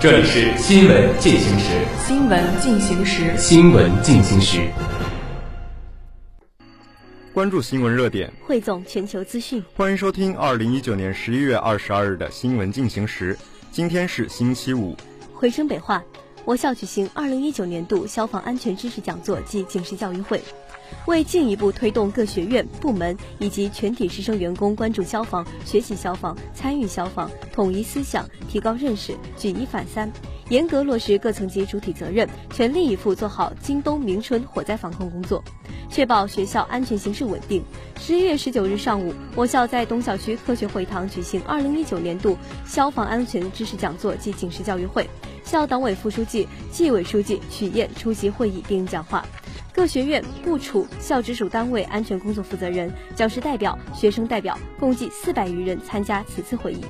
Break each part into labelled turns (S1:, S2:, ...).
S1: 这里是新闻进行时。
S2: 新闻进行时。
S1: 新闻进行时。
S3: 关注新闻热点，
S4: 汇总全球资讯。
S3: 欢迎收听二零一九年十一月二十二日的新闻进行时。今天是星期五。
S4: 回声北话，我校举行二零一九年度消防安全知识讲座暨警示教育会。为进一步推动各学院、部门以及全体师生员工关注消防、学习消防、参与消防、统一思想、提高认识、举一反三，严格落实各层级主体责任，全力以赴做好今冬明春火灾防控工作，确保学校安全形势稳定。十一月十九日上午，我校在东校区科学会堂举行二零一九年度消防安全知识讲座暨警示教育会，校党委副书记、纪委书记曲燕出席会议并讲话。各学院、部处、校直属单位安全工作负责人、教师代表、学生代表共计四百余人参加此次会议。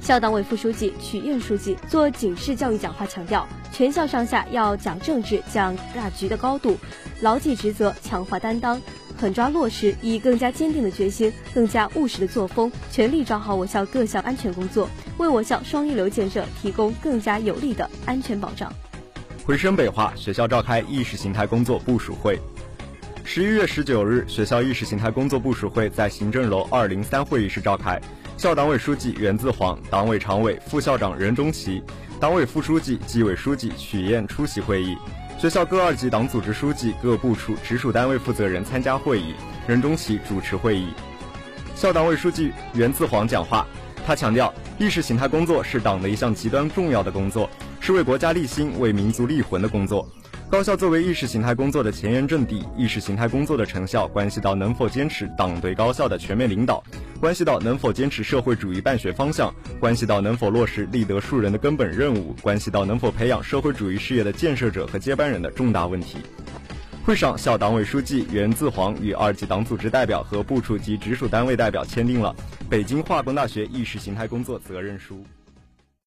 S4: 校党委副书记曲燕书记做警示教育讲话，强调全校上下要讲政治、讲大局的高度，牢记职责，强化担当，狠抓落实，以更加坚定的决心、更加务实的作风，全力抓好我校各项安全工作，为我校双一流建设提供更加有力的安全保障。
S3: 回声北话，学校召开意识形态工作部署会。十一月十九日，学校意识形态工作部署会在行政楼二零三会议室召开。校党委书记袁自煌、党委常委、副校长任中奇、党委副书记、纪委书记曲燕出席会议。学校各二级党组织书记、各部处直属单位负责人参加会议，任中奇主持会议。校党委书记袁自煌讲话，他强调，意识形态工作是党的一项极端重要的工作。是为国家立心、为民族立魂的工作。高校作为意识形态工作的前沿阵地，意识形态工作的成效关系到能否坚持党对高校的全面领导，关系到能否坚持社会主义办学方向，关系到能否落实立德树人的根本任务，关系到能否培养社会主义事业的建设者和接班人的重大问题。会上，校党委书记袁自煌与二级党组织代表和部处级直属单位代表签订了《北京化工大学意识形态工作责任书》。